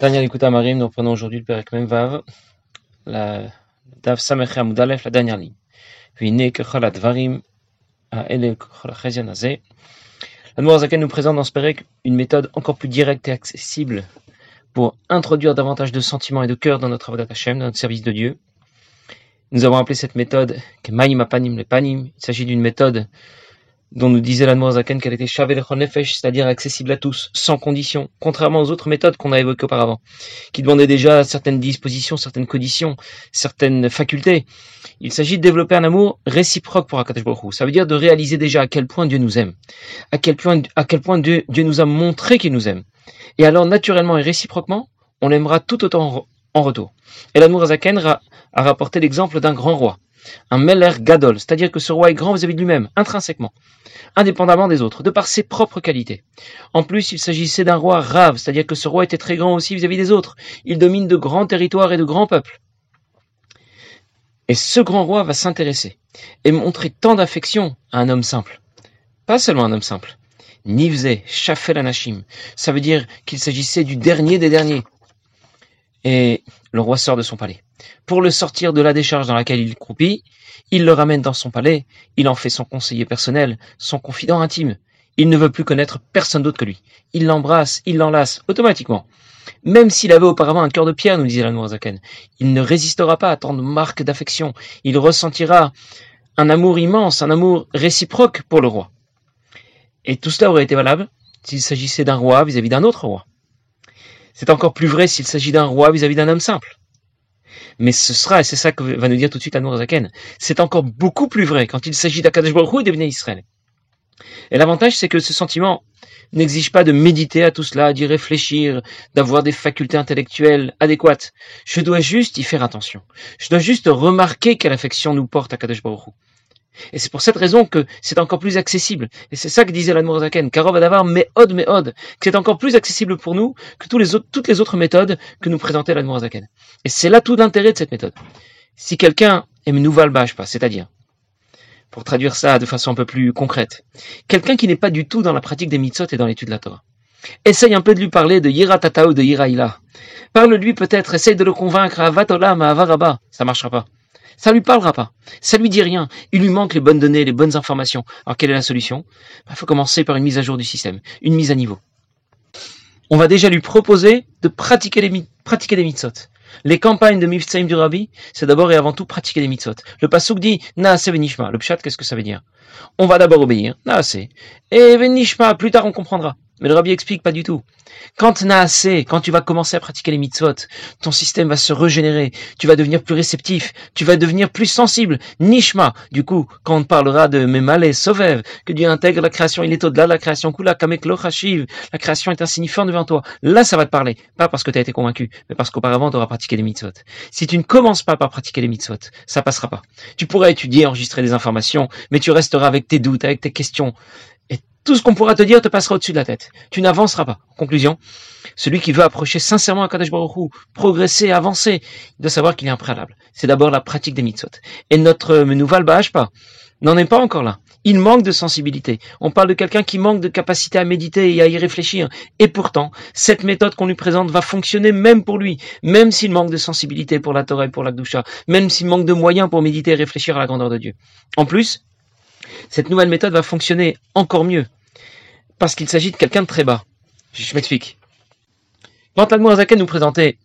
Daniel écoute Marim, nous reprenons aujourd'hui le Perek Memvav, la Dav Samech Amudalef, la dernière ligne. Vine Kechol Varim, à Ele Kechol Chezian Azeh. La Zaken nous présente dans ce Perek une méthode encore plus directe et accessible pour introduire davantage de sentiments et de cœur dans notre Avodat Hashem, dans notre service de Dieu. Nous avons appelé cette méthode Kemaim Apanim le Panim. Il s'agit d'une méthode dont nous disait la Zaken qu'elle était Shavel Nefesh, c'est-à-dire accessible à tous, sans condition, contrairement aux autres méthodes qu'on a évoquées auparavant, qui demandaient déjà certaines dispositions, certaines conditions, certaines facultés. Il s'agit de développer un amour réciproque pour Akadosh Baruch Ça veut dire de réaliser déjà à quel point Dieu nous aime, à quel point, à quel point Dieu, Dieu nous a montré qu'il nous aime. Et alors, naturellement et réciproquement, on l'aimera tout autant en retour. Et l'amour Zaken a rapporté l'exemple d'un grand roi un Meller Gadol, c'est-à-dire que ce roi est grand vis-à-vis de lui-même, intrinsèquement, indépendamment des autres, de par ses propres qualités. En plus, il s'agissait d'un roi rave, c'est-à-dire que ce roi était très grand aussi vis-à-vis des autres. Il domine de grands territoires et de grands peuples. Et ce grand roi va s'intéresser et montrer tant d'affection à un homme simple. Pas seulement un homme simple. Nivze, Shafel Anashim. Ça veut dire qu'il s'agissait du dernier des derniers. Et le roi sort de son palais. Pour le sortir de la décharge dans laquelle il croupit, il le ramène dans son palais, il en fait son conseiller personnel, son confident intime. Il ne veut plus connaître personne d'autre que lui. Il l'embrasse, il l'enlace, automatiquement. Même s'il avait auparavant un cœur de pierre, nous disait la Nourazaken, il ne résistera pas à tant de marques d'affection. Il ressentira un amour immense, un amour réciproque pour le roi. Et tout cela aurait été valable s'il s'agissait d'un roi vis-à-vis d'un autre roi. C'est encore plus vrai s'il s'agit d'un roi vis-à-vis d'un homme simple. Mais ce sera, et c'est ça que va nous dire tout de suite Zaken, c'est encore beaucoup plus vrai quand il s'agit d'Akadosh Baruch et des Israël. Et l'avantage, c'est que ce sentiment n'exige pas de méditer à tout cela, d'y réfléchir, d'avoir des facultés intellectuelles adéquates. Je dois juste y faire attention. Je dois juste remarquer quelle affection nous porte à Kadosh Baruch et c'est pour cette raison que c'est encore plus accessible. Et c'est ça que disait l'Admorazaken, Karov Adavar Meod que c'est encore plus accessible pour nous que toutes les autres méthodes que nous présentait l'Admorazaken. Et c'est là tout l'intérêt de cette méthode. Si quelqu'un aime Nouval pas, c'est-à-dire, pour traduire ça de façon un peu plus concrète, quelqu'un qui n'est pas du tout dans la pratique des mitzvot et dans l'étude de la Torah, essaye un peu de lui parler de Yiratata ou de Yiraïla. Parle-lui peut-être, essaye de le convaincre à Vatolam, à Avaraba, ça marchera pas. Ça lui parlera pas. Ça lui dit rien. Il lui manque les bonnes données, les bonnes informations. Alors quelle est la solution? Il bah, faut commencer par une mise à jour du système, une mise à niveau. On va déjà lui proposer de pratiquer les, pratiquer les campagnes de Mifsaim du Rabbi, c'est d'abord et avant tout pratiquer les mitzvot. Le pasuk dit Naase venishma. Le pshat, qu'est-ce que ça veut dire? On va d'abord obéir, Naase. Et venishma, plus tard on comprendra. Mais le rabbi explique pas du tout. Quand assez, quand tu vas commencer à pratiquer les mitzvot, ton système va se régénérer, tu vas devenir plus réceptif, tu vas devenir plus sensible. Nishma, du coup, quand on parlera de Memale, Sovev, que Dieu intègre la création, il est au-delà de la création, Kula, Kamek la création est insignifiante devant toi. Là, ça va te parler. Pas parce que tu as été convaincu, mais parce qu'auparavant, tu auras pratiqué les mitzvot. Si tu ne commences pas par pratiquer les mitzvot, ça passera pas. Tu pourras étudier, enregistrer des informations, mais tu resteras avec tes doutes, avec tes questions tout ce qu'on pourra te dire te passera au-dessus de la tête. Tu n'avanceras pas. Conclusion, celui qui veut approcher sincèrement à Kadesh Baruch progresser, avancer, il doit savoir qu'il y a un préalable. C'est d'abord la pratique des mitzvot. Et notre Menouval pas n'en est pas encore là. Il manque de sensibilité. On parle de quelqu'un qui manque de capacité à méditer et à y réfléchir. Et pourtant, cette méthode qu'on lui présente va fonctionner même pour lui, même s'il manque de sensibilité pour la Torah et pour la Gdusha, même s'il manque de moyens pour méditer et réfléchir à la grandeur de Dieu. En plus, cette nouvelle méthode va fonctionner encore mieux parce qu'il s'agit de quelqu'un de très bas. Je m'explique. Quand Zaken nous présentait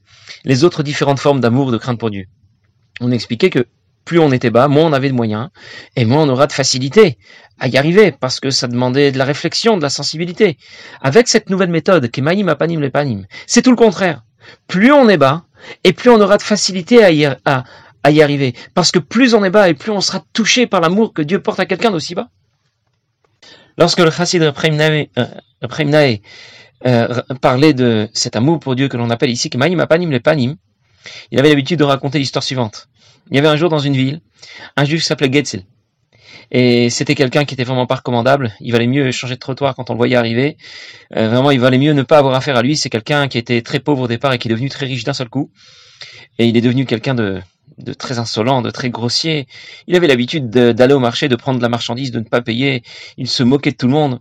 les autres différentes formes d'amour, de crainte pour Dieu, on expliquait que plus on était bas, moins on avait de moyens, et moins on aura de facilité à y arriver, parce que ça demandait de la réflexion, de la sensibilité. Avec cette nouvelle méthode, Kemaim Apanim Lepanim, c'est tout le contraire. Plus on est bas, et plus on aura de facilité à y, à y arriver. Parce que plus on est bas, et plus on sera touché par l'amour que Dieu porte à quelqu'un d'aussi bas. Lorsque le chassid Repremnae euh, euh, parlait de cet amour pour Dieu que l'on appelle ici Kemaim Apanim le Panim, il avait l'habitude de raconter l'histoire suivante. Il y avait un jour dans une ville, un juif s'appelait Getzel. Et c'était quelqu'un qui était vraiment pas recommandable. Il valait mieux changer de trottoir quand on le voyait arriver. Euh, vraiment, il valait mieux ne pas avoir affaire à lui. C'est quelqu'un qui était très pauvre au départ et qui est devenu très riche d'un seul coup. Et il est devenu quelqu'un de, de très insolent, de très grossier. Il avait l'habitude d'aller au marché, de prendre de la marchandise, de ne pas payer. Il se moquait de tout le monde.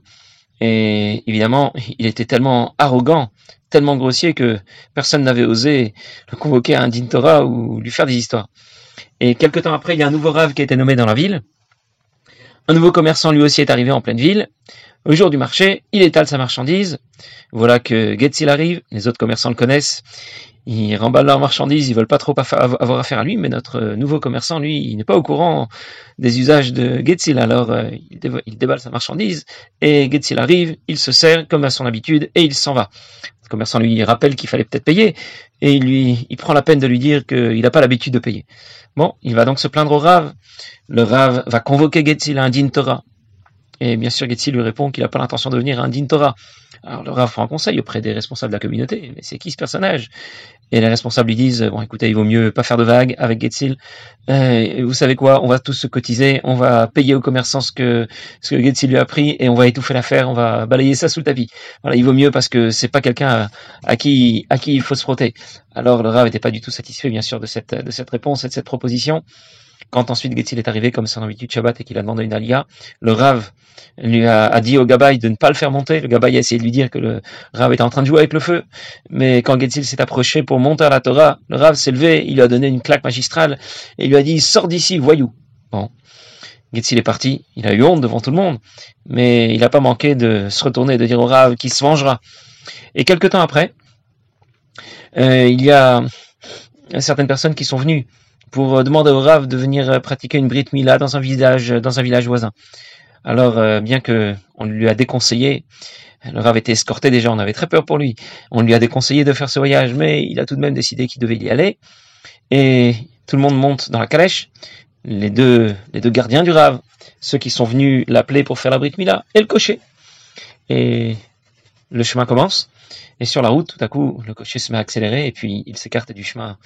Et évidemment, il était tellement arrogant, tellement grossier que personne n'avait osé le convoquer à un din Torah ou lui faire des histoires. Et quelque temps après, il y a un nouveau rave qui a été nommé dans la ville. Un nouveau commerçant lui aussi est arrivé en pleine ville. Au jour du marché, il étale sa marchandise. Voilà que Getzil arrive, les autres commerçants le connaissent. Ils remballent leurs marchandises, ils veulent pas trop avoir affaire à lui, mais notre nouveau commerçant, lui, il n'est pas au courant des usages de Getzil. Alors, euh, il, déballe sa marchandise et Getzil arrive, il se sert comme à son habitude et il s'en va. Le commerçant lui rappelle qu'il fallait peut-être payer et il lui, prend la peine de lui dire qu'il n'a pas l'habitude de payer. Bon, il va donc se plaindre au Rav. Le Rav va convoquer Getzil à un din Torah. Et bien sûr, Getzil lui répond qu'il n'a pas l'intention de venir à un din Torah. Alors le Rav prend un conseil auprès des responsables de la communauté. Mais c'est qui ce personnage? Et les responsables lui disent, bon écoutez, il vaut mieux pas faire de vagues avec Getzil. Euh, vous savez quoi? On va tous se cotiser, on va payer aux commerçants ce que, ce que Getzil lui a pris et on va étouffer l'affaire, on va balayer ça sous le tapis. Voilà, il vaut mieux parce que c'est pas quelqu'un à, qui, il faut se frotter. Alors le Rav n'était pas du tout satisfait bien sûr de cette réponse et de cette proposition. Quand ensuite Getzil est arrivé comme son habitude Shabbat et qu'il a demandé une alia, le Rav lui a, dit au Gabaï de ne pas le faire monter. Le Gabaï a essayé de lui dire que le Rav était en train de jouer avec le feu. Mais quand Getzil s'est approché pour monter à la Torah, le Rav s'est levé, il lui a donné une claque magistrale et lui a dit sors d'ici, voyou. Bon. Getzil est parti, il a eu honte devant tout le monde, mais il n'a pas manqué de se retourner et de dire au Rav qu'il se vengera. Et quelque temps après, euh, il y a certaines personnes qui sont venues pour euh, demander au Rav de venir euh, pratiquer une Brit Mila dans un village, dans un village voisin. Alors, euh, bien que on lui a déconseillé, le Rav était escorté déjà, on avait très peur pour lui. On lui a déconseillé de faire ce voyage, mais il a tout de même décidé qu'il devait y aller. Et tout le monde monte dans la calèche. Les deux, les deux gardiens du Rav, ceux qui sont venus l'appeler pour faire la Brit Mila, et le cocher. Et le chemin commence. Et sur la route, tout à coup, le cocher se met à accélérer et puis il s'écarte du chemin,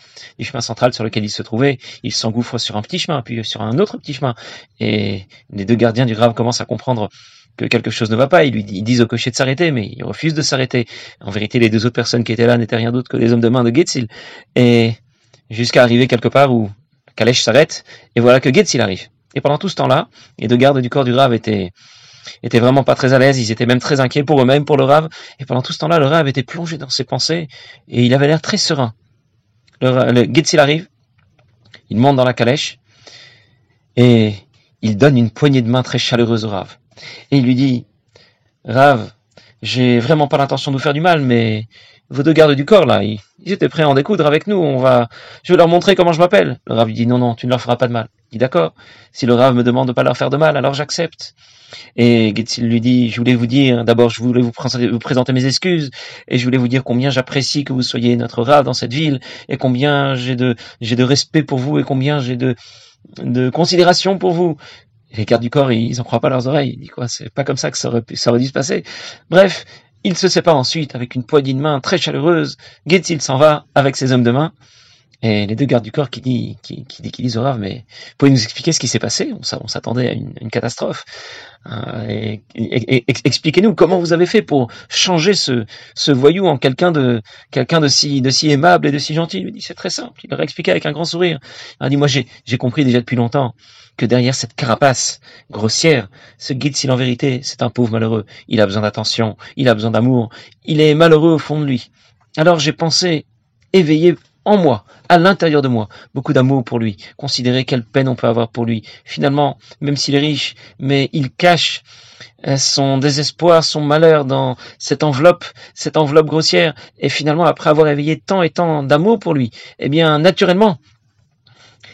central sur lequel il se trouvait. Il s'engouffre sur un petit chemin, puis sur un autre petit chemin. Et les deux gardiens du grave commencent à comprendre que quelque chose ne va pas. Ils lui disent au cocher de s'arrêter, mais il refuse de s'arrêter. En vérité, les deux autres personnes qui étaient là n'étaient rien d'autre que des hommes de main de Getzil. Et jusqu'à arriver quelque part où la calèche s'arrête, et voilà que Getzil arrive. Et pendant tout ce temps-là, les deux gardes du corps du grave étaient étaient vraiment pas très à l'aise, ils étaient même très inquiets pour eux-mêmes, pour le Rav, et pendant tout ce temps-là, le Rav était plongé dans ses pensées, et il avait l'air très serein. Le, le arrive, il monte dans la calèche, et il donne une poignée de main très chaleureuse au Rav. Et il lui dit, Rav, j'ai vraiment pas l'intention de vous faire du mal, mais vos deux gardes du corps, là, ils, étaient prêts à en découdre avec nous, on va, je vais leur montrer comment je m'appelle. Le Rav lui dit, non, non, tu ne leur feras pas de mal. Il dit, d'accord, si le Rav me demande de pas leur faire de mal, alors j'accepte. Et Getzil lui dit, je voulais vous dire, d'abord, je voulais vous présenter, mes excuses, et je voulais vous dire combien j'apprécie que vous soyez notre Rav dans cette ville, et combien j'ai de, j'ai de respect pour vous, et combien j'ai de considération pour vous. Les gardes du corps, ils en croient pas leurs oreilles. Ils disent quoi, c'est pas comme ça que ça aurait, dû se passer. Bref, il se sépare ensuite avec une poignée de main très chaleureuse. Getzil s'en va avec ses hommes de main. Et les deux gardes du corps qui, dit, qui, qui, qui disent au Rav, mais pouvez nous expliquer ce qui s'est passé? On, s'attendait à une, catastrophe. Euh, expliquez-nous comment vous avez fait pour changer ce, voyou en quelqu'un de quelqu'un de si de si aimable et de si gentil? Il lui dit c'est très simple. Il leur a expliqué avec un grand sourire. Il a dit moi j'ai j'ai compris déjà depuis longtemps que derrière cette carapace grossière, ce guide s'il en vérité c'est un pauvre malheureux. Il a besoin d'attention, il a besoin d'amour, il est malheureux au fond de lui. Alors j'ai pensé éveiller en moi, à l'intérieur de moi, beaucoup d'amour pour lui, considérer quelle peine on peut avoir pour lui. Finalement, même s'il est riche, mais il cache euh, son désespoir, son malheur dans cette enveloppe, cette enveloppe grossière, et finalement, après avoir éveillé tant et tant d'amour pour lui, eh bien, naturellement,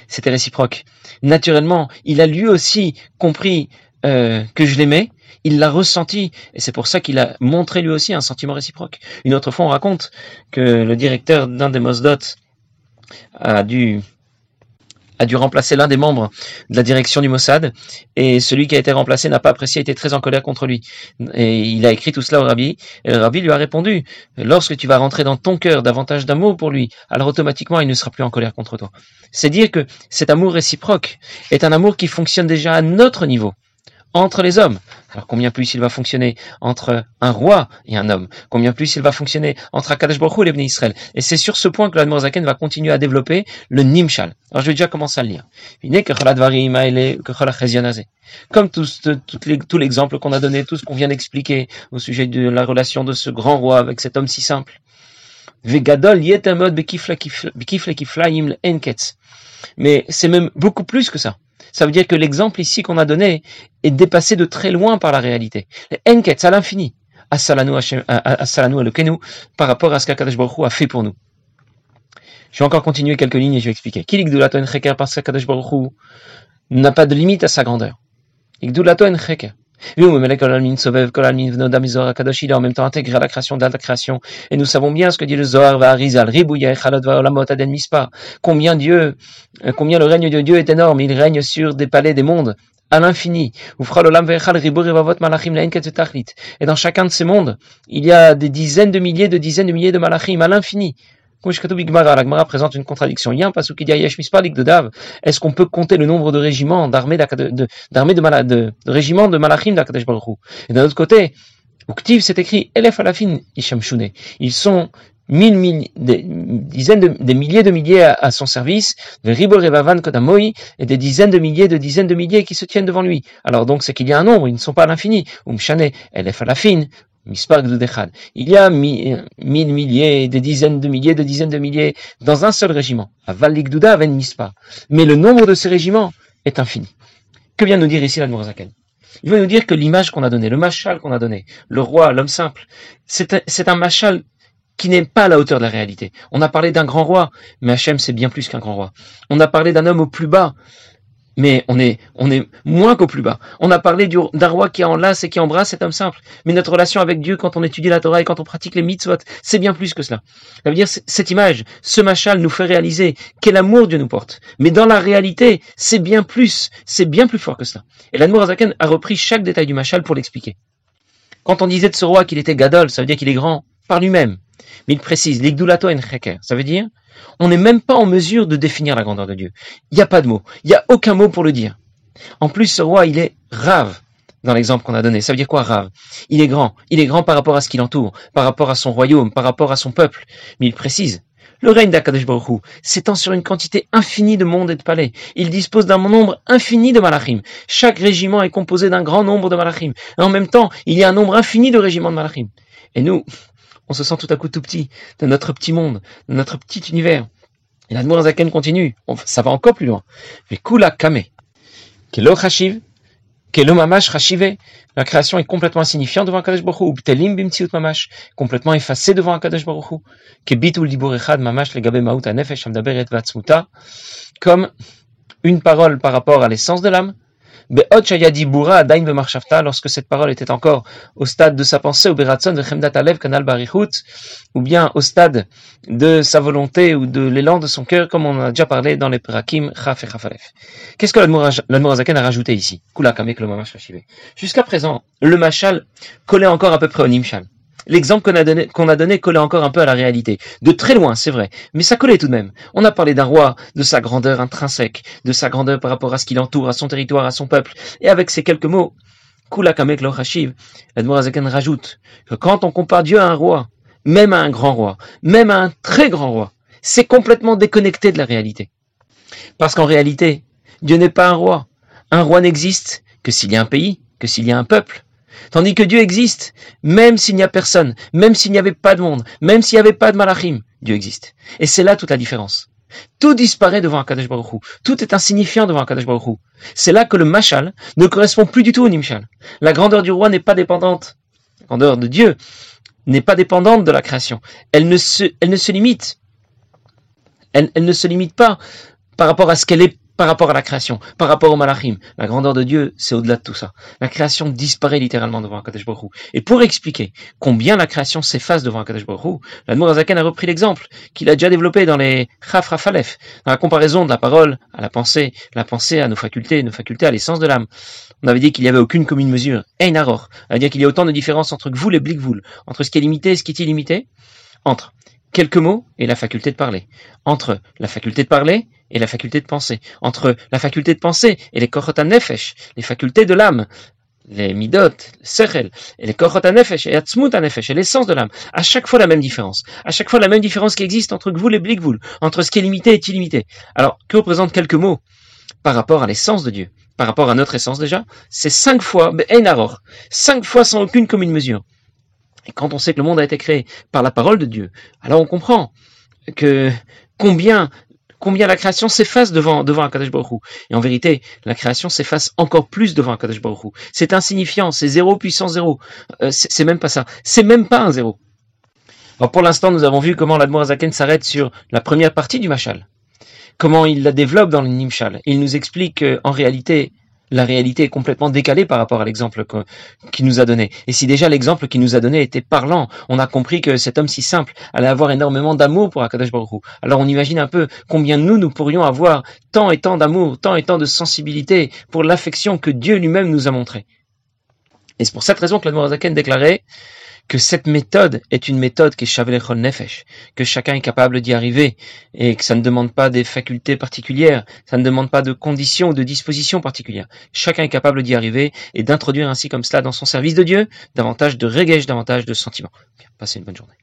c'était réciproque. Naturellement, il a lui aussi compris euh, que je l'aimais, il l'a ressenti, et c'est pour ça qu'il a montré lui aussi un sentiment réciproque. Une autre fois, on raconte que le directeur d'un des Mosdot a dû a dû remplacer l'un des membres de la direction du Mossad, et celui qui a été remplacé n'a pas apprécié, été très en colère contre lui. Et il a écrit tout cela au rabbi, et le rabbi lui a répondu, lorsque tu vas rentrer dans ton cœur davantage d'amour pour lui, alors automatiquement il ne sera plus en colère contre toi. C'est dire que cet amour réciproque est un amour qui fonctionne déjà à notre niveau entre les hommes. Alors combien plus il va fonctionner entre un roi et un homme? Combien plus il va fonctionner entre Akadosh Baruch Hu et les Israël? Et c'est sur ce point que l'Admorazaken va continuer à développer le Nimshal. Alors je vais déjà commencer à le lire. Comme tout l'exemple qu'on a donné, tout ce qu'on vient d'expliquer au sujet de la relation de ce grand roi avec cet homme si simple. Mais c'est même beaucoup plus que ça. Ça veut dire que l'exemple ici qu'on a donné est dépassé de très loin par la réalité. Enketz à l'infini. Assalanu Kenu par rapport à ce qu'Akadosh Baruch a fait pour nous. Je vais encore continuer quelques lignes et je vais expliquer. Kilik Dulato Encheker parce n'a pas de limite à sa grandeur. Ikdulato Encheker. En même temps intégré à la création de la création. Et nous savons bien ce que dit le Zohar, combien Dieu, euh, combien le règne de Dieu est énorme. Il règne sur des palais des mondes à l'infini. Et dans chacun de ces mondes, il y a des dizaines de milliers de dizaines de milliers de malachim à l'infini. La présente une contradiction. Il y a un passage qui dit de. Est-ce qu'on peut compter le nombre de régiments, d'armées de, de, de, de, régiments de Malachim d'Akadesh Et d'un autre côté, Uktiv, c'est écrit Elef Alafin Ishamshune. Ils sont mille, des dizaines de milliers de milliers à, son service, Revavan Kodamoi, et des dizaines de milliers de dizaines de milliers qui se tiennent devant lui. Alors donc c'est qu'il y a un nombre, ils ne sont pas à l'infini. Umshane, Elef Alafin, il y a mille milliers, des dizaines de milliers, de dizaines de milliers dans un seul régiment. Mais le nombre de ces régiments est infini. Que vient nous dire ici la Il va nous dire que l'image qu'on a donnée, le machal qu'on a donné, le roi, l'homme simple, c'est un machal qui n'est pas à la hauteur de la réalité. On a parlé d'un grand roi, mais Hachem c'est bien plus qu'un grand roi. On a parlé d'un homme au plus bas, mais on est, on est moins qu'au plus bas. On a parlé d'un roi qui enlace et qui embrasse cet homme simple. Mais notre relation avec Dieu, quand on étudie la Torah et quand on pratique les mitzvot, c'est bien plus que cela. Ça veut dire, cette image, ce machal nous fait réaliser quel amour Dieu nous porte. Mais dans la réalité, c'est bien plus, c'est bien plus fort que cela. Et l'Anmour Azaken a repris chaque détail du machal pour l'expliquer. Quand on disait de ce roi qu'il était gadol, ça veut dire qu'il est grand lui-même. Mais il précise, l'igdulato en ça veut dire on n'est même pas en mesure de définir la grandeur de Dieu. Il n'y a pas de mot. Il n'y a aucun mot pour le dire. En plus, ce roi, il est rave dans l'exemple qu'on a donné. Ça veut dire quoi, rave? Il est grand. Il est grand par rapport à ce qui l'entoure, par rapport à son royaume, par rapport à son peuple. Mais il précise, le règne d'Akadosh s'étend sur une quantité infinie de mondes et de palais. Il dispose d'un nombre infini de malachim. Chaque régiment est composé d'un grand nombre de malachim. En même temps, il y a un nombre infini de régiments de malachim. Et nous, on se sent tout à coup tout petit, dans notre petit monde, dans notre petit univers. Et la Zaken continue, ça va encore plus loin. Mais Kula Kame, Kelo Chashiv, Kelo Mamash Chashive, la création est complètement insignifiante devant Kadesh Baruch Hu, Btelim Bimtsiut Mamash, complètement effacée devant Kadesh Baruch Kebitul Dibur Mamash Legabe Maut Anefesh Amdaberet Vatsmuta, comme une parole par rapport à l'essence de l'âme, lorsque cette parole était encore au stade de sa pensée, au Beratson de Alev, Kanal Barichut, ou bien au stade de sa volonté ou de l'élan de son cœur, comme on a déjà parlé dans les Perakim, Chaf et Chafalef. Qu'est-ce que l'Admorazaken a rajouté ici? Jusqu'à présent, le Machal collait encore à peu près au Nimshal. L'exemple qu'on a donné, collait encore un peu à la réalité. De très loin, c'est vrai. Mais ça collait tout de même. On a parlé d'un roi, de sa grandeur intrinsèque, de sa grandeur par rapport à ce qui l'entoure, à son territoire, à son peuple. Et avec ces quelques mots, Kula Kamek Lo Hashiv, rajoute que quand on compare Dieu à un roi, même à un grand roi, même à un très grand roi, c'est complètement déconnecté de la réalité. Parce qu'en réalité, Dieu n'est pas un roi. Un roi n'existe que s'il y a un pays, que s'il y a un peuple, Tandis que Dieu existe, même s'il n'y a personne, même s'il n'y avait pas de monde, même s'il n'y avait pas de malachim, Dieu existe. Et c'est là toute la différence. Tout disparaît devant Akadosh Baruch. Tout est insignifiant devant Akadosh Baruch. C'est là que le machal ne correspond plus du tout au nimshal. La grandeur du roi n'est pas dépendante. La grandeur de Dieu n'est pas dépendante de la création. Elle ne se, limite. Elle ne se limite pas par rapport à ce qu'elle est par rapport à la création, par rapport au malachim. La grandeur de Dieu, c'est au-delà de tout ça. La création disparaît littéralement devant Akadosh Baruch Et pour expliquer combien la création s'efface devant Akadosh Baruch Hu, Azaken a repris l'exemple qu'il a déjà développé dans les Chaf Rafalef, dans la comparaison de la parole à la pensée, la pensée à nos facultés, nos facultés à l'essence de l'âme. On avait dit qu'il n'y avait aucune commune mesure. Ein Aror. C'est-à-dire qu'il y a autant de différences entre vous et vous, entre ce qui est limité et ce qui est illimité, entre quelques mots et la faculté de parler, entre la faculté de parler et la faculté de penser, entre la faculté de penser et les korotan nefesh, les facultés de l'âme, les midot, sechel, et les kochot anefesh, et atzmut anefesh, et l'essence de l'âme. À chaque fois la même différence. À chaque fois la même différence qui existe entre gvoul et blikvoul, entre ce qui est limité et illimité. Alors, que représentent quelques mots par rapport à l'essence de Dieu, par rapport à notre essence déjà? C'est cinq fois, Einaror, cinq fois sans aucune commune mesure. Et quand on sait que le monde a été créé par la parole de Dieu, alors on comprend que combien combien la création s'efface devant, devant Akadosh Baruch Et en vérité, la création s'efface encore plus devant Akadosh Baruch C'est insignifiant, c'est zéro puissance zéro. Euh, c'est même pas ça. C'est même pas un zéro. Alors pour l'instant, nous avons vu comment l'Admorazaken s'arrête sur la première partie du Machal. Comment il la développe dans le Nimshal. Il nous explique qu'en réalité, la réalité est complètement décalée par rapport à l'exemple qu'il nous a donné. Et si déjà l'exemple qu'il nous a donné était parlant, on a compris que cet homme si simple allait avoir énormément d'amour pour Akadosh Baruch Alors on imagine un peu combien nous, nous pourrions avoir tant et tant d'amour, tant et tant de sensibilité pour l'affection que Dieu lui-même nous a montrée. Et c'est pour cette raison que l'Admorazaken déclarait que cette méthode est une méthode qui est Shavelechol Nefesh, que chacun est capable d'y arriver, et que ça ne demande pas des facultés particulières, ça ne demande pas de conditions ou de dispositions particulières. Chacun est capable d'y arriver et d'introduire ainsi comme cela dans son service de Dieu davantage de régège, davantage de sentiments. passez une bonne journée.